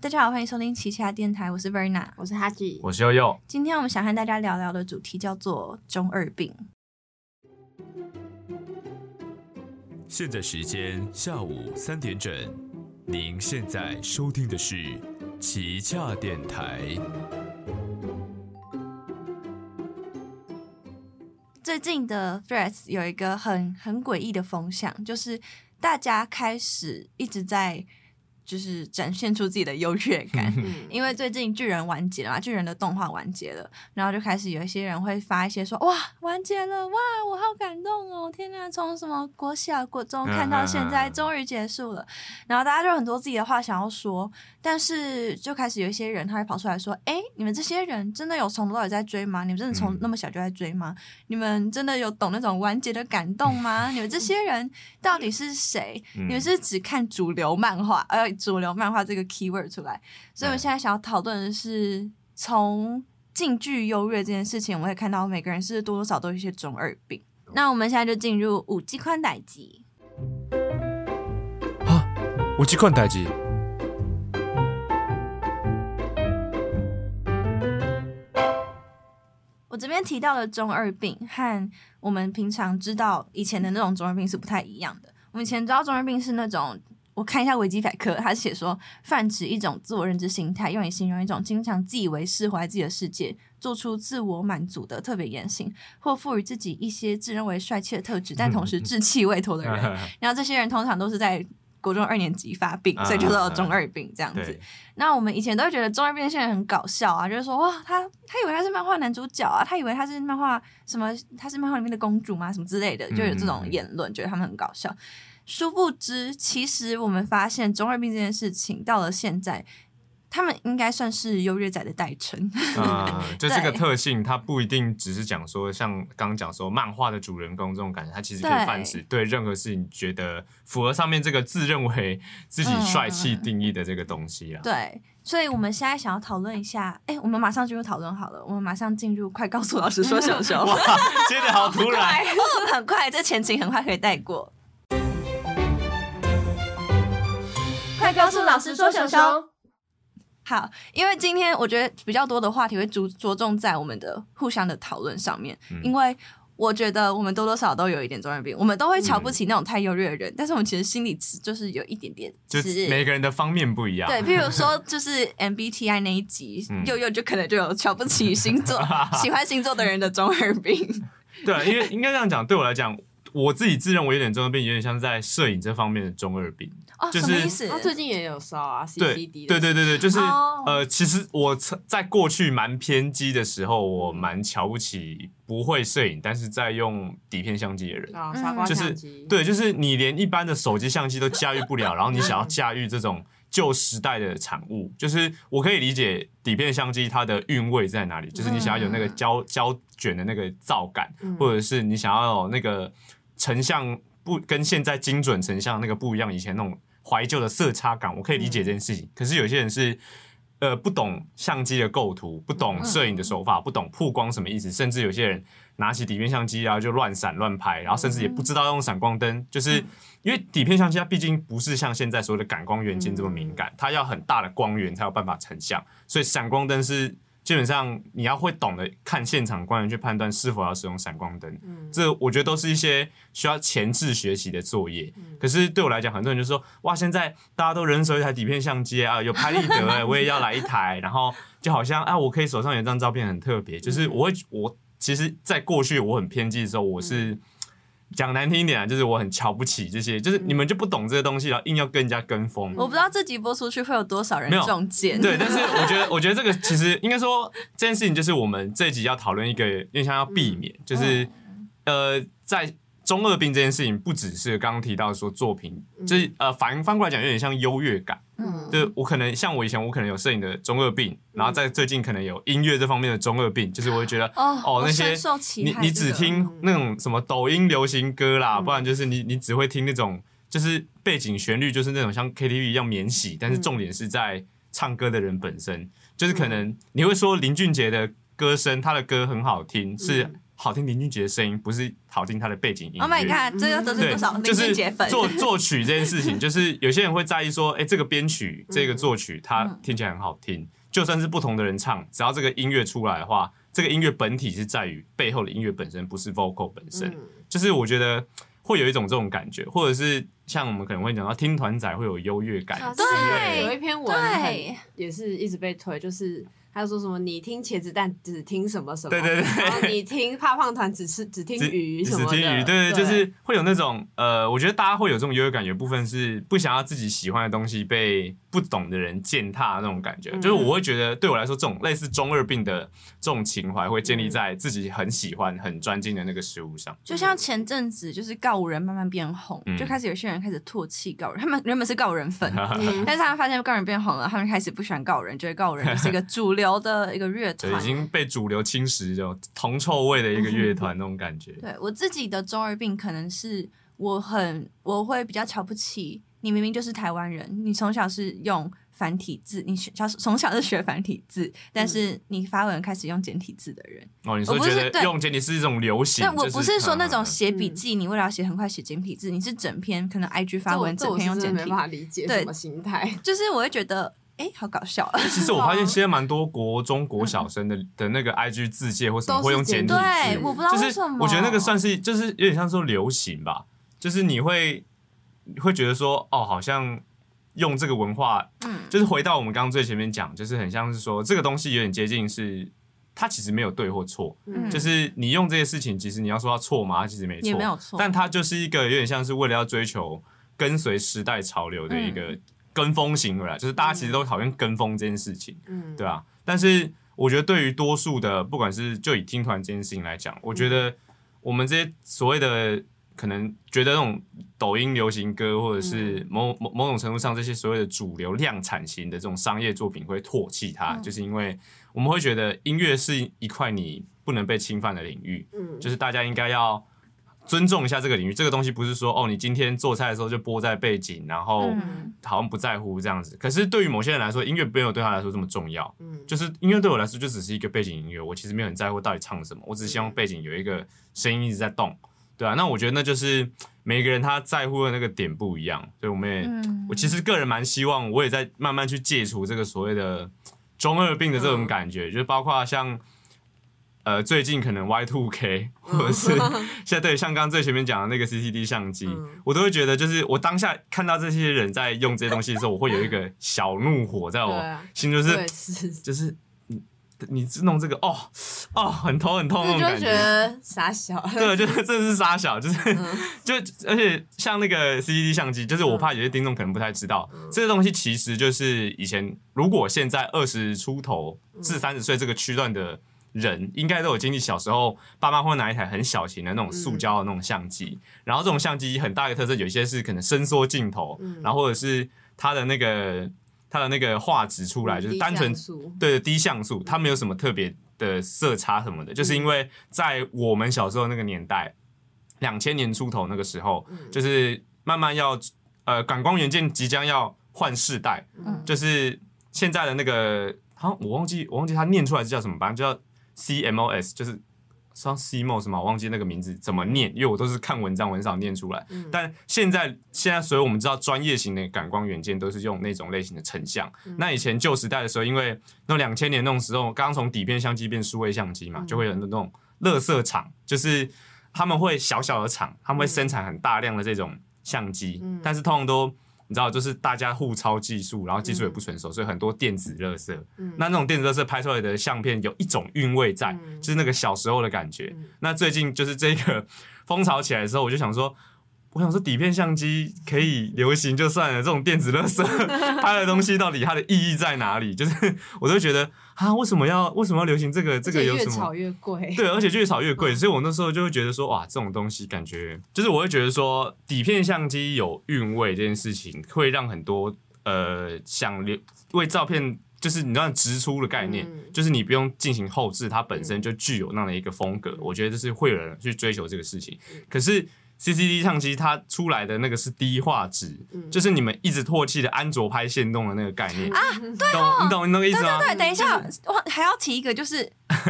大家好，欢迎收听奇奇电台，我是 Verna，我是哈吉，我是悠悠。今天我们想和大家聊聊的主题叫做中二病。现在时间下午三点整，您现在收听的是奇恰电台。最近的 Threads 有一个很很诡异的风向，就是大家开始一直在。就是展现出自己的优越 感，因为最近巨人完结了嘛，巨人的动画完结了，然后就开始有一些人会发一些说哇完结了哇我好感动哦天呐从什么国小国中看到现在终于结束了，然后大家就很多自己的话想要说，但是就开始有一些人他会跑出来说，哎你们这些人真的有从头到尾在追吗？你们真的从那么小就在追吗？你们真的有懂那种完结的感动吗？你们这些人到底是谁？你们是只看主流漫画呃？主流漫画这个 keyword 出来，所以我现在想要讨论的是从近距优越这件事情，我们会看到每个人是多多少都有一些中二病。那我们现在就进入五 G 宽带机。啊，五 G 宽带机。我这边提到的中二病和我们平常知道以前的那种中二病是不太一样的。我们以前知道中二病是那种。我看一下维基百科，他写说，泛指一种自我认知心态，用以形容一种经常自以为释怀自己的世界，做出自我满足的特别言行，或赋予自己一些自认为帅气的特质，但同时稚气未脱的人。然后这些人通常都是在国中二年级发病，所以就叫中二病这样子。那我们以前都会觉得中二病现在很搞笑啊，就是说哇，他他以为他是漫画男主角啊，他以为他是漫画什么，他是漫画里面的公主吗？什么之类的，就有这种言论，觉得他们很搞笑。殊不知，其实我们发现中二病这件事情到了现在，他们应该算是优越仔的代称。嗯，就这个 特性，它不一定只是讲说像刚刚讲说漫画的主人公这种感觉，它其实可以泛指对任何事情觉得符合上面这个自认为 自己帅气定义的这个东西啊。对，所以我们现在想要讨论一下，哎，我们马上进入讨论好了，我们马上进入，快告诉老师说小 熊，哇，接的好突然，很快，这前情很快可以带过。快告诉老师说，熊熊好，因为今天我觉得比较多的话题会着着重在我们的互相的讨论上面，因为我觉得我们多多少少都有一点中二病，我们都会瞧不起那种太优越的人，但是我们其实心里就是有一点点，就是每个人的方面不一样。对，譬如说 就是 MBTI 那一集，又又就可能就有瞧不起星座、喜欢星座的人的中二病。对，因为应该这样讲，对我来讲。我自己自认为有点中二病，有点像在摄影这方面的中二病。哦，什么意思？他最近也有烧啊，CCD。对对对对，就是呃，其实我在过去蛮偏激的时候，我蛮瞧不起不会摄影，但是在用底片相机的人。啊，傻瓜相机。对，就是你连一般的手机相机都驾驭不了，然后你想要驾驭这种旧时代的产物，就是我可以理解底片相机它的韵味在哪里，就是你想要有那个胶胶卷的那个噪感，或者是你想要有那个。成像不跟现在精准成像那个不一样，以前那种怀旧的色差感，我可以理解这件事情。可是有些人是，呃，不懂相机的构图，不懂摄影的手法，不懂曝光什么意思，甚至有些人拿起底片相机啊就乱闪乱拍，然后甚至也不知道用闪光灯，就是因为底片相机它毕竟不是像现在所有的感光元件这么敏感，它要很大的光源才有办法成像，所以闪光灯是。基本上你要会懂得看现场光源去判断是否要使用闪光灯，这我觉得都是一些需要前置学习的作业。可是对我来讲，很多人就说：“哇，现在大家都人手一台底片相机啊，有拍立得哎，我也要来一台。”然后就好像啊，我可以手上有一张照片很特别。就是我会，我其实，在过去我很偏激的时候，我是。讲难听一点啊，就是我很瞧不起这些，就是你们就不懂这些东西，然后硬要跟人家跟风。我不知道这集播出去会有多少人中箭。对，但是我觉得，我觉得这个其实应该说这件事情，就是我们这一集要讨论一个，因为像要避免，就是呃，在。中二病这件事情不只是刚刚提到说作品，就是呃反翻过来讲有点像优越感。嗯，就我可能像我以前我可能有摄影的中二病，然后在最近可能有音乐这方面的中二病，就是我会觉得哦那些你你只听那种什么抖音流行歌啦，不然就是你你只会听那种就是背景旋律就是那种像 KTV 一样免洗，但是重点是在唱歌的人本身，就是可能你会说林俊杰的歌声他的歌很好听是。好听林俊杰的声音，不是好听他的背景音乐。Oh my god，这个得罪对多少，林就是俊杰粉？作作曲这件事情，就是有些人会在意说，哎、这个编曲、这个作曲，它嗯听起来很好听，就算是不同的人唱，只要这个音乐出来的话，这个音乐本体是在于背后的音乐本身，不是 vocal 本身。嗯就是我觉得会有一种这种感觉，或者是像我们可能会讲到听团仔会有优越感啊之类的。有一篇文也是一直被推，就是他说什么你听茄子蛋只听什么什么，对对对。然后你听怕胖团只吃只听只只鱼什么的，听鱼，对对，就是会有那种呃，我觉得大家会有这种优越感，有部分是不想要自己喜欢的东西被不懂的人践踏那种感觉。嗯就是我会觉得，对我来说，这种类似中二病的这种情怀，会建立在自己很喜欢、很专精的那个食物上。就像前阵子，就是告五人慢慢变红，嗯就开始有些人开始唾弃告人，他们原本是告人粉，嗯但是他们发现告人变红了，他们开始不喜欢告人，觉得告人就是一个主流的一个乐，团已。经被主流侵蚀，这种铜臭味的一个乐团那种感觉。对我自己的中二病，可能是我很我会比较瞧不起你，明明就是台湾人，你从小是用繁体字，你小从小是学繁体字，但是你发文开始用简体字的人，哦，你说我不是觉得对用简体是一种流行？但我不是说那种嗯写笔记，你为了要写很快写简体字，你是整篇可能 IG 发文，整篇用简体这我是真的没，办法理解对什么心态，就是我会觉得，哎、好搞笑。其实我发现 现在蛮多国中国小生的的那个 IG 字界或什么都会用简体字，对，我不知道就是为什么。我觉得那个算是就是有点像说流行吧，就是你会你会觉得说哦，好像用这个文化，嗯就是回到我们刚刚最前面讲，就是很像是说这个东西有点接近是。它其实没有对或错，嗯就是你用这些事情，其实你要说它错吗？它其实没错，也没有错但它就是一个有点像是为了要追求跟随时代潮流的一个跟风行为啦，就是大家其实都讨厌跟风这件事情。嗯，对啊，但是我觉得对于多数的，不管是就以听团这件事情来讲，我觉得我们这些所谓的可能觉得那种抖音流行歌，或者是某某某种程度上这些所谓的主流量产型的这种商业作品会唾弃它，嗯就是因为我们会觉得音乐是一块你不能被侵犯的领域，嗯，就是大家应该要。尊重一下这个领域，这个东西不是说哦，你今天做菜的时候就播在背景，然后嗯好像不在乎这样子。可是对于某些人来说，音乐没有对他来说这么重要。嗯就是音乐对我来说就只是一个背景音乐，我其实没有很在乎到底唱什么，我只是希望背景有一个声音一直在动，对啊，那我觉得那就是每个人他在乎的那个点不一样，所以我们也，嗯。我其实个人蛮希望，我也在慢慢去戒除这个所谓的中二病的这种感觉，就是包括像。呃，最近可能 Y two K，或者是 现在对像刚刚最前面讲的那个 CCD 相机，嗯。我都会觉得，就是我当下看到这些人在用这些东西的时候，我会有一个小怒火在我心，就是也是，就是你你弄这个哦哦很头很痛那种感觉。得傻小，对，就是真的是傻小，就是、嗯。就而且像那个 CCD 相机，就是我怕有些听众可能不太知道，这个东西其实就是以前如果现在二十出头至三十岁这个区段的人，应该都有经历小时候爸妈会拿一台很小型的那种塑胶的那种相机，然后这种相机很大一个特色，有一些是可能伸缩镜头，然后或者是它的那个它的那个画质出来就是单纯对低像素，它没有什么特别的色差什么的，就是因为在我们小时候那个年代，两千年出头那个时候，就是慢慢要呃感光元件即将要换世代，嗯。就是现在的那个，好像我忘记我忘记它念出来是叫什么，反正叫 CMOS，就是。像 CMOS 嘛，我忘记那个名字怎么念，因为我都是看文章，我很少念出来。但现在现在，所以我们知道专业型的感光元件都是用那种类型的成像。那以前旧时代的时候，因为那两千年那种时候，刚从底片相机变数位相机嘛，就会有那种乐色厂，就是他们会小小的厂，他们会生产很大量的这种相机，但是通常都你知道，就是大家互抄技术，然后技术也不成熟，所以很多电子垃圾。那那种电子垃圾拍出来的相片有一种韵味在，就是那个小时候的感觉。那最近就是这个风潮起来的时候，我就想说。我想说，底片相机可以流行就算了，这种电子垃圾 拍的东西到底它的意义在哪里？就是我都觉得啊，为什么要为什么要流行这个？这个有什么越炒？越贵，对，而且越炒越贵，所以我那时候就会觉得说，哇，这种东西感觉就是我会觉得说，底片相机有韵味这件事情，会让很多呃想留为照片。就是你知道直出的概念，嗯就是你不用进行后置，它本身就具有那样的一个风格。我觉得这是会有人去追求这个事情。可是 CCD 相机它出来的那个是低画质，嗯就是你们一直唾弃的安卓拍线动的那个概念啊，对懂你懂你那个意思吗？对，等一下，我还要提一个，就是安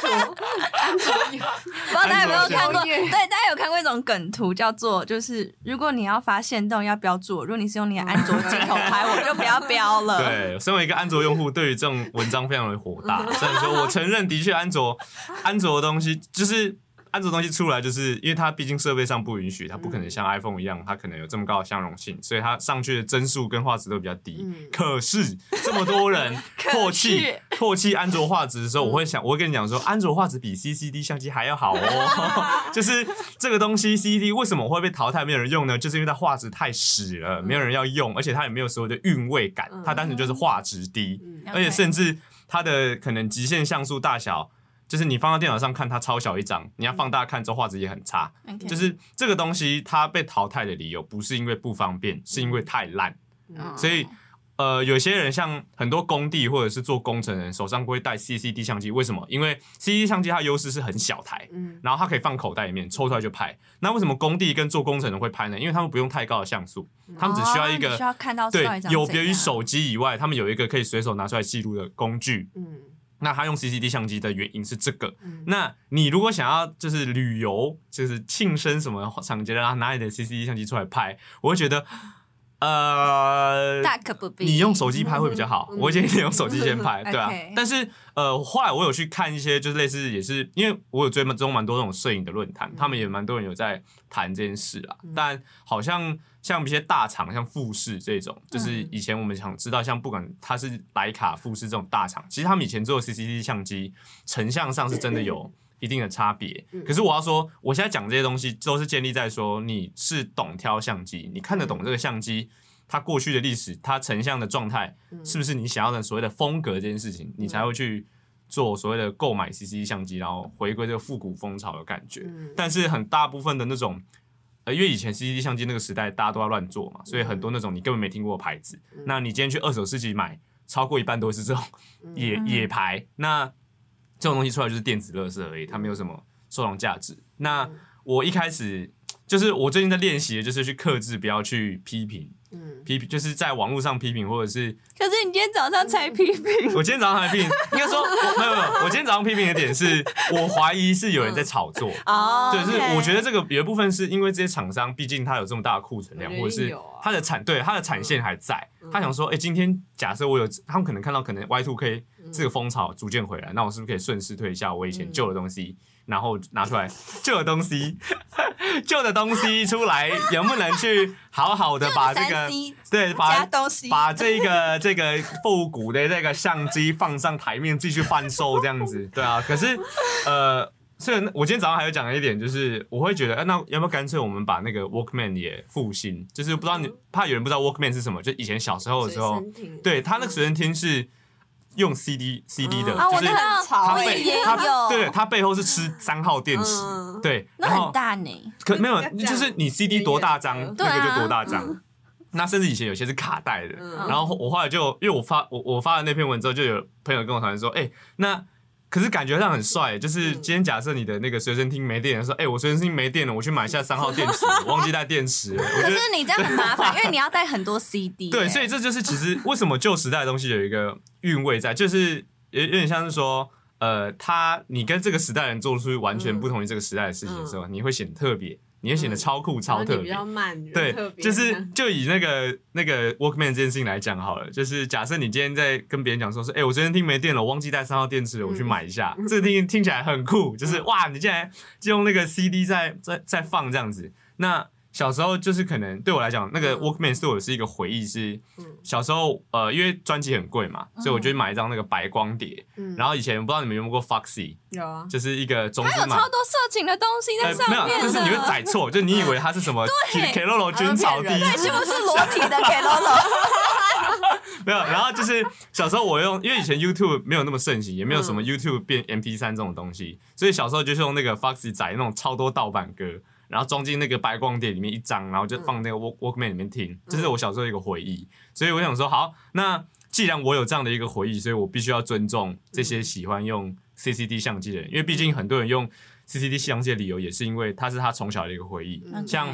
卓，安卓不知道大家有没有看过？对，大家有看过一种梗图，叫做就是如果你要发现动要标注我，如果你是用你的安卓镜头拍，我就不要标了。对，身为一个安卓用户，对于这种文章非常的火大。所以说我承认，的确安卓安卓的东西就是。安卓东西出来，就是因为它毕竟设备上不允许，它不可能像 iPhone 一样，它可能有这么高的相容性，所以它上去的帧数跟画质都比较低。嗯可是这么多人 唾弃是唾弃安卓画质的时候，我会想，我会跟你讲说，安卓画质比 CCD 相机还要好哦。就是这个东西 CCD 为什么会被淘汰，没有人用呢？就是因为它画质太屎了，没有人要用，而且它也没有所谓的韵味感，它单纯就是画质低。嗯而且甚至它的可能极限像素大小，就是你放到电脑上看它超小一张，你要放大看之后画质也很差。就是这个东西它被淘汰的理由不是因为不方便，是因为太烂。嗯所以呃，有些人像很多工地或者是做工程人，手上会带 CCD 相机，为什么？因为 CCD 相机它优势是很小台。嗯然后它可以放口袋里面，抽出来就拍。那为什么工地跟做工程人会拍呢？因为他们不用太高的像素，他们只需要一个需要看到对有别于手机以外，他们有一个可以随手拿出来记录的工具。嗯那他用 CCD 相机的原因是这个。嗯那你如果想要就是旅游，就是庆生什么场景，然后拿你的 CCD 相机出来拍，我会觉得，呃，大可不必。你用手机拍会比较好，嗯我建议你用手机先拍，对啊。但是呃，后来我有去看一些，就是类似也是，因为我有追踪蛮多那种摄影的论坛，他们也蛮多人有在谈这件事啊。但好像像一些大厂，像富士这种，就是以前我们想知道，像不管它是徕卡、富士这种大厂，其实他们以前做 CCD 相机成像上是真的有。一定的差别，可是我要说，我现在讲这些东西都是建立在说你是懂挑相机，你看得懂这个相机，它过去的历史，它成像的状态，是不是你想要的所谓的风格这件事情，你才会去做所谓的购买 CCD 相机，然后回归这个复古风潮的感觉。嗯。但是很大部分的那种，呃，因为以前 CCD 相机那个时代大家都要乱做嘛，所以很多那种你根本没听过的牌子，那你今天去二手市集买，超过一半都是这种野嗯野牌，那这种东西出来就是电子垃圾而已，它没有什么收藏价值。那我一开始就是我最近在练习就是去克制，不要去批评。嗯。批评就是在网络上批评，或者是可是你今天早上才批评，我今天早上才批评，应该说我没有没有，我今天早上批评的点是我怀疑是有人在炒作。哦对，是我觉得这个有一部分是因为这些厂商，毕竟它有这么大的库存量，或者是它的产对它的产线还在，他想说，哎，今天假设我有，他们可能看到可能 Y two K 这个风潮逐渐回来，那我是不是可以顺势推一下我以前旧的东西，然后拿出来旧的东西，旧的东西出来，能不能去好好的把这个对把把这个 这个复古的这个相机放上台面继续贩售这样子，对啊。可是呃，虽然我今天早上还有讲了一点，就是我会觉得，呃那要不要干脆我们把那个 Walkman 也复兴？就是不知道你怕有人不知道 Walkman 是什么，就以前小时候的时候对他那个随身听是用 CD CD 的，嗯。啊，我就是它背也它有，对它背后是吃三号电池，嗯。对，那然后很大呢。可没有，就是你 CD 多大张，那个就多大张。那甚至以前有些是卡带的，嗯。然后我后来就因为我发我我发了那篇文之后，就有朋友跟我讨论说，哎、那可是感觉上很帅，就是今天假设你的那个随身听没电了，说，哎、我随身听没电了，我去买一下三号电池，我忘记带电池了，可是你这样很麻烦，因为你要带很多 CD 对，所以这就是其实为什么旧时代的东西有一个韵味在，就是有有点像是说，呃，他你跟这个时代人做出完全不同于这个时代的事情的时候，你会显得特别，你会显得超酷、超特别。对就是 就以那个那个 Walkman 这件事情来讲好了，就是假设你今天在跟别人讲说是，哎、我昨天听没电了，我忘记带三号电池了，我去买一下，这个听听起来很酷，就是哇，你竟然就用那个 CD 在在在放这样子。那小时候就是可能对我来讲，那个嗯 Walkman 对我是一个回忆，是嗯小时候呃，因为专辑很贵嘛，所以我就会买一张那个白光碟。嗯然后以前不知道你们有没有用过 Foxy，有啊，就是一个种子码它有超。多色情的东西在上呃没有，面，就是你会载错，就你以为它是什么 K K 洛罗军草第一对，是裸体的 k l o l o。没有，然后就是小时候我用，因为以前 YouTube 没有那么盛行，也没有什么 YouTube 变 MP 三这种东西，所以小时候就是用那个 Foxy 载那种超多盗版歌，然后装进那个白光碟里面一张，然后就放那个 Walk Walkman 里面听，这是我小时候一个回忆。所以我想说，好，那既然我有这样的一个回忆，所以我必须要尊重这些喜欢用 CCD 相机的人，因为毕竟很多人用 CCD 相机的理由，也是因为它是他从小的一个回忆。嗯。像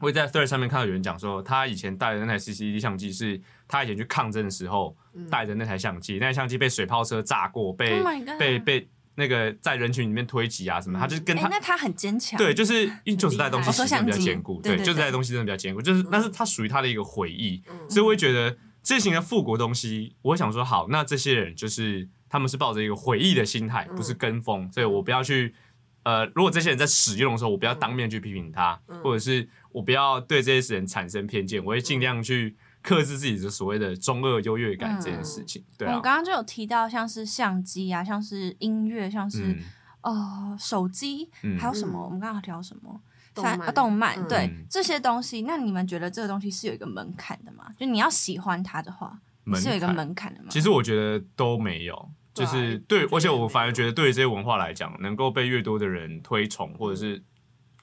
我也在 Thread 上面看到有人讲说，他以前带的那台 CCD 相机是他以前去抗争的时候嗯。带着那台相机，那台相机被水炮车炸过，被、Oh 被被那个在人群里面推挤啊什么，他就是跟哎、他、那他很坚强，对，就是因为旧时代东西比较坚固，对对旧时代东西真的比较坚固，就是那是他属于他的一个回忆，嗯。所以我会觉得这型的复古东西，我会想说，好，那这些人就是他们是抱着一个回忆的心态，嗯不是跟风，所以我不要去。呃，如果这些人在使用的时候，我不要当面去批评他，嗯。或者是我不要对这些人产生偏见，我会尽量去克制自己的所谓的中二优越感这件事情。对啊我，刚刚就有提到，像是相机啊，像是音乐，像是、嗯呃手机，嗯还有什么？嗯我们刚刚提到什么？动漫反啊动漫，嗯对、嗯这些东西，那你们觉得这个东西是有一个门槛的吗？就你要喜欢它的话，是有一个门槛的吗？其实我觉得都没有，就是对，而且我反而觉得对于这些文化来讲，能够被越多的人推崇或者是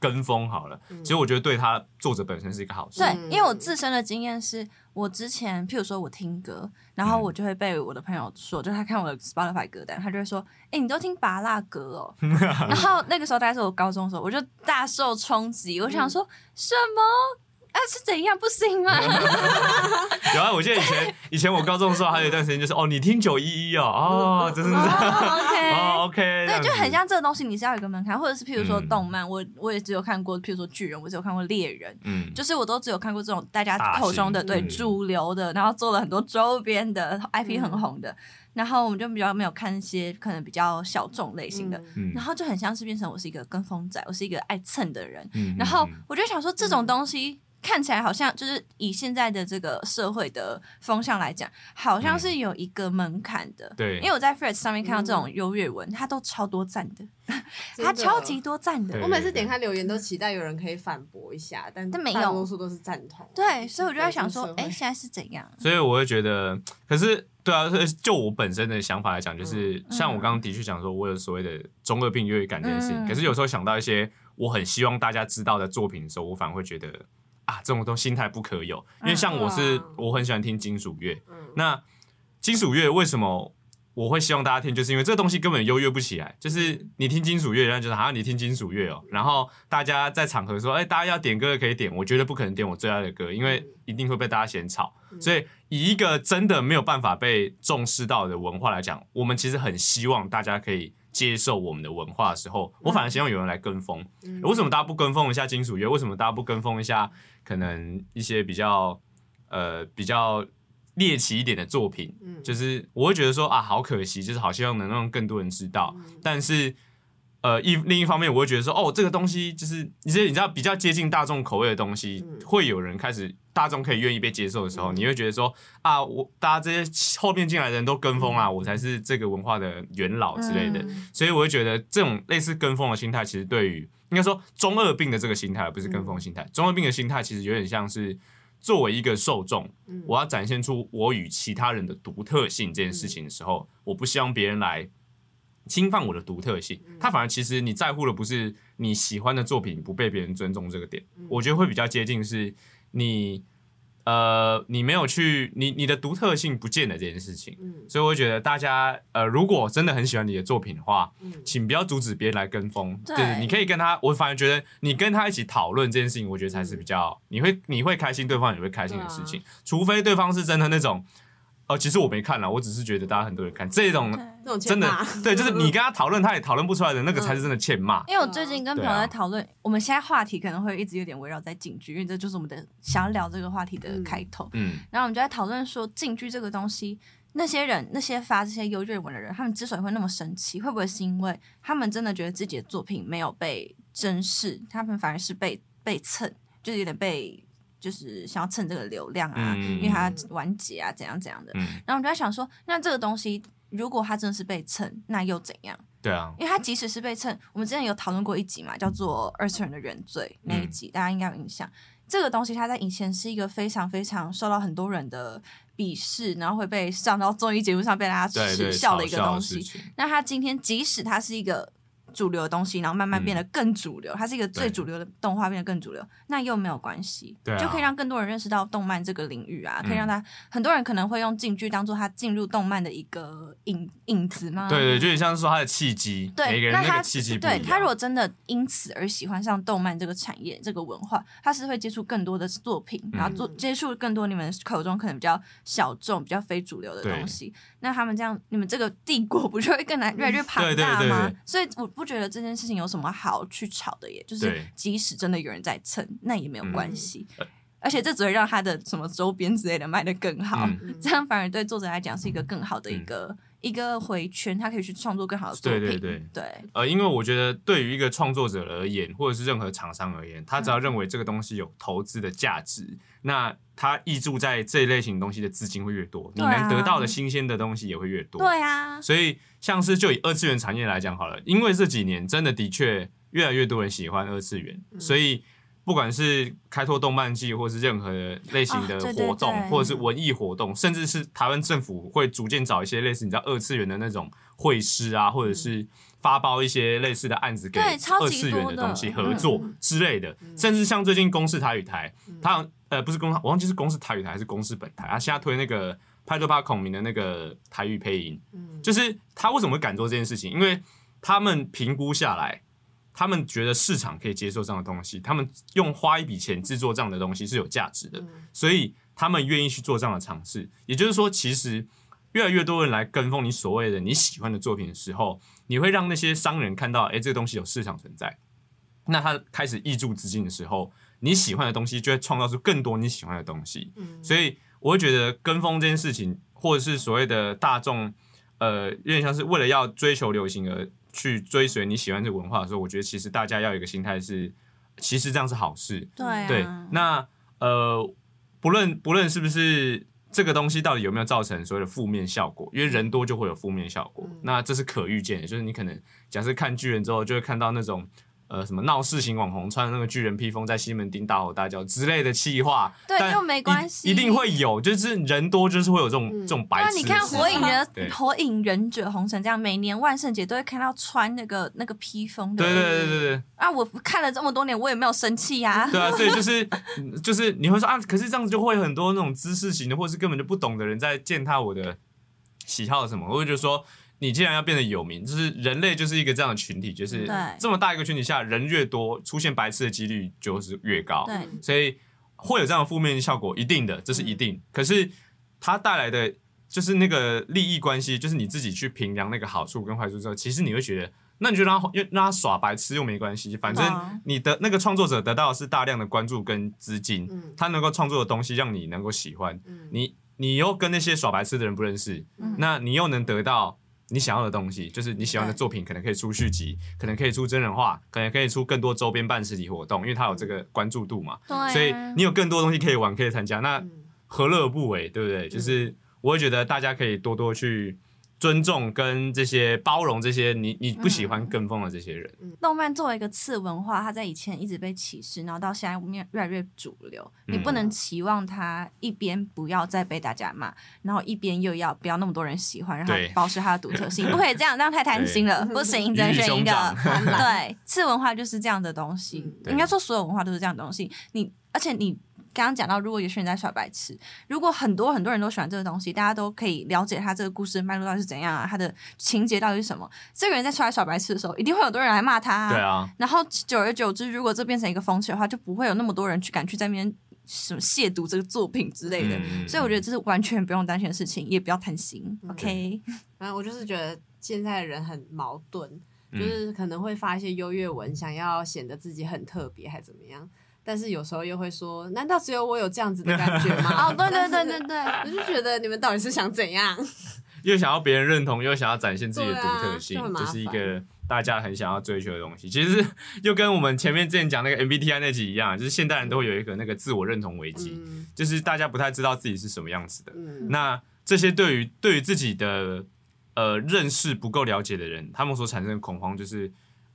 跟风好了，其实我觉得对他作者本身是一个好事。对，嗯因为我自身的经验是，我之前譬如说我听歌，然后嗯我就会被我的朋友说，就是他看我的 Spotify 歌单，他就会说：“ 哎、你都听拔辣歌哦。”然后那个时候大概是我高中的时候，我就大受冲击，我想说、什么？啊，是怎样不行吗？有啊，我记得以前以前我高中的时候，还有一段时间就是哦，你听九一一哦，哦，真的是哦 OK，哦，OK，对，就很像像这个东西，你是要有一个门槛，或者是譬如说嗯。动漫，我我也只有看过，譬如说巨人，我只有看过猎人，嗯，就是我都只有看过这种大家口中的对嗯。主流的，然后做了很多周边的 IP 很红的，然后我们就比较没有看一些可能比较小众类型的，然后就很像是变成我是一个跟风仔，我是一个爱蹭的人，嗯然后嗯。我就想说这种东西。看起来好像就是以现在的这个社会的风向来讲，好像是有一个门槛的。嗯对因为我在 Threads 上面看到这种嗯优越文，它都超多赞的，它超级多赞的。我每次点开留言都期待有人可以反驳一下，但但没有大多数都是赞同。对，所以我就在想说，哎、现在是怎样？所以我会觉得，可是对啊，就我本身的想法来讲，就是嗯像我刚刚的确讲说，我有所谓的中二病优越感这件事情。嗯可是有时候想到一些我很希望大家知道的作品的时候，我反而会觉得啊，这种东西心态不可有。因为像我是嗯我很喜欢听金属乐，嗯那金属乐为什么？我会希望大家听，就是因为这个东西根本优越不起来。就是你听金属乐，人家就是好像你听金属乐哦。然后大家在场合说，哎、大家要点歌的可以点，我绝对不可能点我最爱的歌，因为一定会被大家嫌吵。所以以一个真的没有办法被重视到的文化来讲，我们其实很希望大家可以接受我们的文化的时候，我反而希望有人来跟风。嗯。为什么大家不跟风？一下金属乐？为什么大家不跟风？一下可能一些比较呃比较猎奇一点的作品？嗯就是我会觉得说啊，好可惜，就是好希望能让更多人知道，嗯但是。呃，一另一方面，我会觉得说，哦，这个东西就是你这你知道比较接近大众口味的东西，嗯会有人开始大众可以愿意被接受的时候，你会觉得说啊，我大家这些后面进来的人都跟风啊，我才是这个文化的元老之类的。嗯。所以我会觉得这种类似跟风的心态，其实对于应该说中二病的这个心态，而不是跟风心态。中二病的心态其实有点像是作为一个受众，嗯。我要展现出我与其他人的独特性这件事情的时候，我不希望别人来侵犯我的独特性。他反而其实你在乎的不是你喜欢的作品不被别人尊重这个点，我觉得会比较接近是你。呃，你没有去，你你的独特性不见了这件事情，嗯。所以我觉得大家呃，如果真的很喜欢你的作品的话，嗯。请不要阻止别人来跟风，对就是你可以跟他，我反而觉得你跟他一起讨论这件事情，我觉得才是比较你会你会开心，对方也会开心的事情，除非对方是真的那种，呃，其实我没看了，我只是觉得大家很多人看这种。这种真的欠骂对，就是你跟他讨论，他也讨论不出来的那个，才是真的欠骂。因为我最近跟朋友在讨论，我们现在话题可能会一直有点围绕在禁剧，因为这就是我们的想要聊这个话题的开头。嗯，然后我们就在讨论说，禁剧这个东西，那些人那些发这些优越文的人，他们之所以会那么生气，会不会是因为他们真的觉得自己的作品没有被珍视，他们反而是被被蹭，就是有点被。就是想要蹭这个流量啊，嗯因为他完结啊，怎样怎样的。嗯然后我就在想说，那这个东西如果它真的是被蹭，那又怎样？对啊，因为它即使是被蹭，我们之前有讨论过一集嘛，叫做《二次元的原罪》那一集，大家应该有印象。这个东西它在以前是一个非常非常受到很多人的鄙视，然后会被上到综艺节目上被大家耻笑的一个东西。那它今天即使它是一个主流的东西，然后慢慢变得更主流，它是一个最主流的动画变得更主流，那又没有关系，对啊就可以让更多人认识到动漫这个领域啊，可以让嗯他很多人可能会用进剧当做他进入动漫的一个影影子吗？对对，就有点像是说他的契机，每个对，那他。对他如果真的因此而喜欢上动漫这个产业、这个文化，他是会接触更多的作品，然后做嗯接触更多你们口中可能比较小众、比较非主流的东西。那他们这样，你们这个帝国不就会更难越来越庞对对对大吗对？所以我不觉得这件事情有什么好去吵的耶，就是即使真的有人在蹭，那也没有关系。嗯而且这只会让他的什么周边之类的卖得更好，嗯。这样反而对作者来讲是一个更好的一个、一个回圈，他可以去创作更好的作品。对对。对。对呃，因为我觉得对于一个创作者而言，或者是任何厂商而言，他只要认为这个东西有投资的价值，那他挹注在这一类型东西的资金会越多，你能得到的新鲜的东西也会越多。对啊，所以像是就以二次元产业来讲好了，因为这几年真的的确越来越多人喜欢二次元，嗯。所以不管是开拓动漫季，或是任何类型的啊对对活动，对。或者是文艺活动，甚至是台湾政府会逐渐找一些类似你知道二次元的那种会师啊，或者是发包一些类似的案子给二次元的东西嗯。合作之类的，甚至像最近公视台语台，它呃不是公，我忘记是公视台语台还是公视本台，它现在推那个派对吧孔明的那个台语配音，嗯就是他为什么会敢做这件事情？因为他们评估下来，他们觉得市场可以接受这样的东西，他们用花一笔钱制作这样的东西是有价值的，所以他们愿意去做这样的尝试。也就是说，其实越来越多人来跟风你所谓的你喜欢的作品的时候，你会让那些商人看到，哎，这个东西有市场存在。那他开始挹注资金的时候，你喜欢的东西就会创造出更多你喜欢的东西。嗯所以我会觉得跟风这件事情，或者是所谓的大众，呃，有点像是为了要追求流行而去追随你喜欢这个文化的时候，我觉得其实大家要有一个心态是，其实这样是好事。对啊，对，那呃，不论不论是不是这个东西到底有没有造成所谓的负面效果，因为人多就会有负面效果，嗯那这是可预见的，就是你可能假设看巨人之后，就会看到那种。呃，什么闹事型网红穿的那个巨人披风在西门町大吼大叫之类的气话，但对又没一关系一定会有，就是人多就是会有这种、嗯这种白痴的事。你看火影对忍火影忍者红尘这样，每年万圣节都会看到穿那个那个披风的。对对对对对啊，我看了这么多年，我也没有生气呀、对啊，所以就是嗯 就是你会说啊，可是这样子就会很多那种知识型的，或是根本就不懂的人在践踏我的喜好什么，我会觉得说。你既然要变得有名，就是人类就是一个这样的群体，就是这么大一个群体下，人越多，出现白痴的几率就是越高。对，所以会有这样的负面效果，一定的，这是一定。可是它带来的就是那个利益关系，就是你自己去评量那个好处跟坏处之后，其实你会觉得，那你就让他让他耍白痴又没关系，反正嗯你的那个创作者得到的是大量的关注跟资金，嗯他能够创作的东西让你能够喜欢，嗯你你又跟那些耍白痴的人不认识，嗯那你又能得到。你想要的东西，就是你喜欢的作品，可能可以出续集，可能可以出真人化，可能可以出更多周边办实体活动，因为它有这个关注度嘛。对啊所以你有更多东西可以玩，可以参加，那嗯何乐而不为，对不对？就是我会觉得大家可以多多去尊重跟这些包容这些你你不喜欢跟风的这些人。动漫作为一个次文化，它在以前一直被歧视，然后到现在越越来越主流。你不能期望它一边不要再被大家骂，然后一边又要不要那么多人喜欢，让它保持它的独特性。不可以这样，这样太贪心了，不行，只能选一个。对，次文化就是这样的东西应该说所有文化都是这样的东西。你而且你。刚刚讲到，如果有些人在耍白痴，如果很多很多人都喜欢这个东西，大家都可以了解他这个故事的脉络到底是怎样啊，他的情节到底是什么。这个人在出来耍白痴的时候，一定会有很多人来骂他、对啊，然后久而久之，如果这变成一个风气的话，就不会有那么多人去敢去在那边什么亵渎这个作品之类的。嗯所以我觉得这是完全不用担心的事情，也不要贪心。嗯 OK，反正我就是觉得现在的人很矛盾，嗯就是可能会发一些优越文，想要显得自己很特别，还怎么样。但是有时候又会说，难道只有我有这样子的感觉吗？哦，对对对对对，我就觉得你们到底是想怎样？又想要别人认同，又想要展现自己的独特性，就是一烦个大家很想要追求的东西。其实又跟我们前面之前讲那个 MBTI 那集一样，就是现代人都会有一个那个自我认同危机，嗯就是大家不太知道自己是什么样子的。嗯那这些对于对于自己的呃认识不够了解的人，他们所产生的恐慌就是，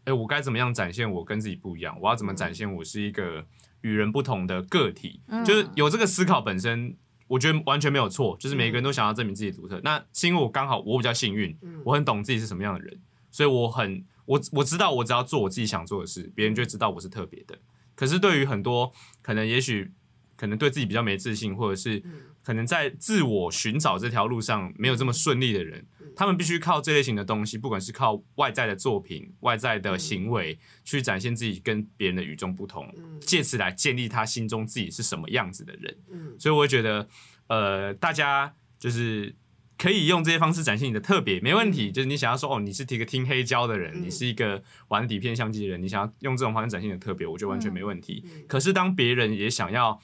哎，我该怎么样展现我跟自己不一样？我要怎么展现我是一个与人不同的个体？嗯就是有这个思考本身，我觉得完全没有错。就是每个人都想要证明自己独特。那是因为我刚好我比较幸运，嗯我很懂自己是什么样的人，所以我很我我知道我只要做我自己想做的事，别人就知道我是特别的。可是对于很多可能也许可能对自己比较没自信，或者是可能在自我寻找这条路上没有这么顺利的人，他们必须靠这类型的东西，不管是靠外在的作品、外在的行为，去展现自己跟别人的与众不同，借此来建立他心中自己是什么样子的人。所以我觉得，呃，大家就是可以用这些方式展现你的特别，没问题。就是你想要说，哦，你是一个听黑胶的人，你是一个玩底片相机的人，你想要用这种方式展现你的特别，我觉得完全没问题。可是当别人也想要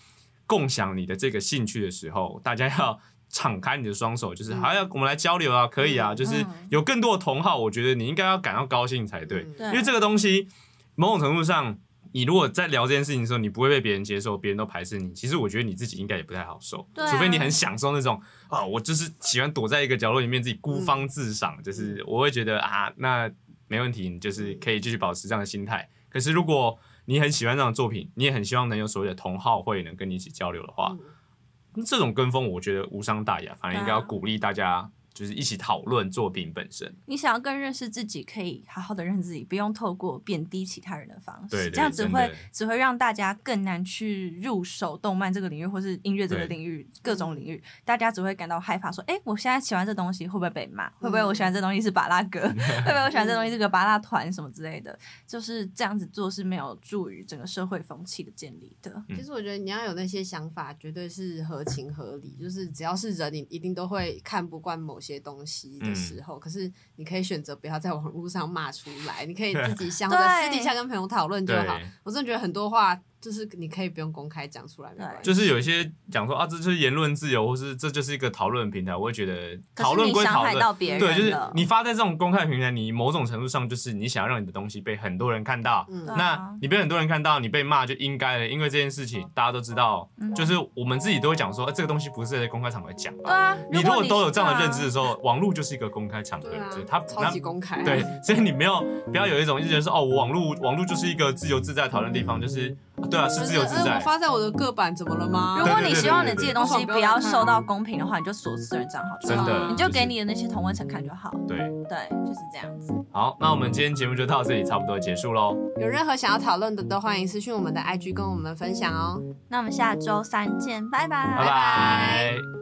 共享你的这个兴趣的时候，大家要敞开你的双手，就是还要我们来交流啊，可以啊，就是有更多的同好，我觉得你应该要感到高兴才对，对。因为这个东西某种程度上，你如果在聊这件事情的时候，你不会被别人接受，别人都排斥你，其实我觉得你自己应该也不太好受，啊。除非你很享受那种啊，我就是喜欢躲在一个角落里面自己孤芳自赏，就是我会觉得啊，那没问题，你就是可以继续保持这样的心态。可是如果你很喜欢这样的作品，你也很希望能有所谓的同好会能跟你一起交流的话，那这种跟风我觉得无伤大雅，反正应该要鼓励大家就是一起讨论作品本身。你想要更认识自己，可以好好的认识自己，不用透过贬低其他人的方式，对对这样只会只会让大家更难去入手动漫这个领域，或是音乐这个领域，各种领域，大家只会感到害怕，说，哎，我现在喜欢这东西会不会被骂？会不会我喜欢这东西是巴拉歌？会不会我喜欢这东西是个巴拉团什么之类的？就是这样子做是没有助于整个社会风气的建立的。嗯其实我觉得你要有那些想法，绝对是合情合理。就是只要是人，你一定都会看不惯某些东西的时候，可是你可以选择不要在网络上骂出来，你可以自己想着 私底下跟朋友讨论就好。我真的觉得很多话就是你可以不用公开讲出来，没关系。就是有一些讲说啊，这就是言论自由，或是这就是一个讨论平台，我会觉得讨论归讨论，对，就是你发在这种公开平台，你某种程度上就是你想要让你的东西被很多人看到，那你被很多人看到，你被骂就应该的，因为这件事情大家都知道，就是我们自己都会讲说，呃这个东西不是在公开场合讲吧。对啊，你如果都有这样的认知的时候，网络就是一个公开场合，就是它超级公开。对，所以你没有不要有一种一直觉得说哦，我网络网络就是一个自由自在讨论的地方，就是对啊，是自由自在呃我。发在我的个版怎么了吗？如果你希望你自己的东西不要受到公平的话，你就锁私人账号就好，真的，你就给你的那些同温层看就好。对。对，就是这样子。好，那我们今天节目就到这里，差不多结束喽。有任何想要讨论的，都欢迎私讯我们的 IG 跟我们分享哦。那我们下周三见，拜拜，拜拜。